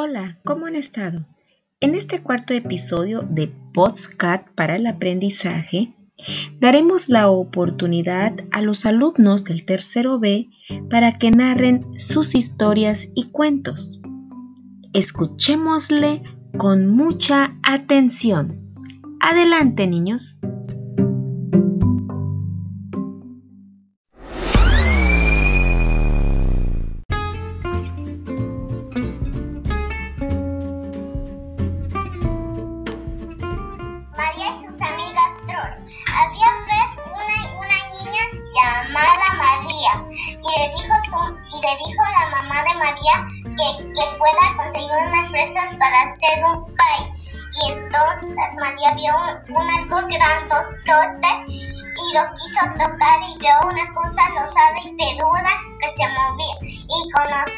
Hola, ¿cómo han estado? En este cuarto episodio de Podcast para el aprendizaje, daremos la oportunidad a los alumnos del tercero B para que narren sus historias y cuentos. Escuchémosle con mucha atención. Adelante, niños. Que, fuera a conseguir unas fresas para hacer un pie. Y entonces María vio un, un algo grandote y lo quiso tocar y vio una cosa rosada y peluda que se movía. Y conoció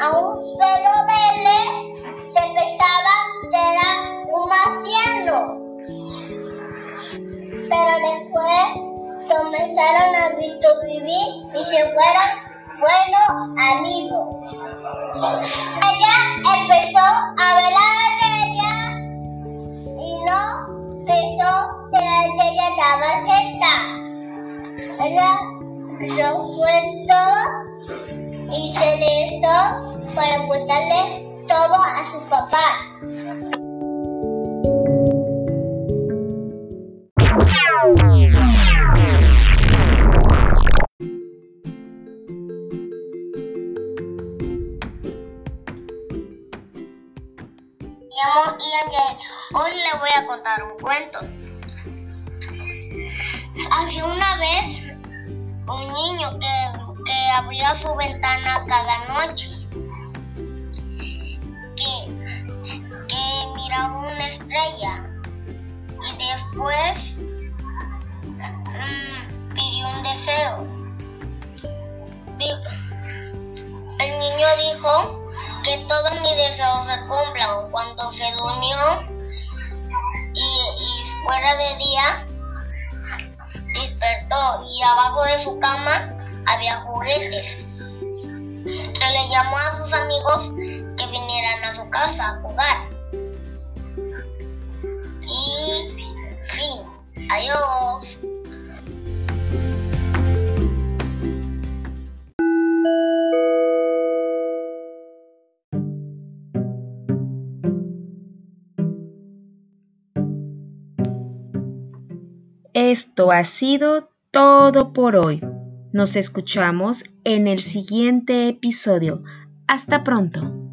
a un pelo verde que pensaban que era un marciano. Pero después comenzaron a vivir y se fueron buenos amigos. Ella empezó a ver a la bella y no pensó que la bella estaba cerca. Ella lo fue todo para contarle todo a su papá. Ian Jay. Hoy le voy a contar un cuento. Abría su ventana cada noche. Que, que miraba una estrella. Y después mm, pidió un deseo. El niño dijo que todos mis deseos se cumplan cuando se durmió y fuera de día despertó y abajo de su cama había juguetes. Le llamó a sus amigos que vinieran a su casa a jugar. Y fin. Adiós. Esto ha sido todo por hoy. Nos escuchamos en el siguiente episodio. Hasta pronto.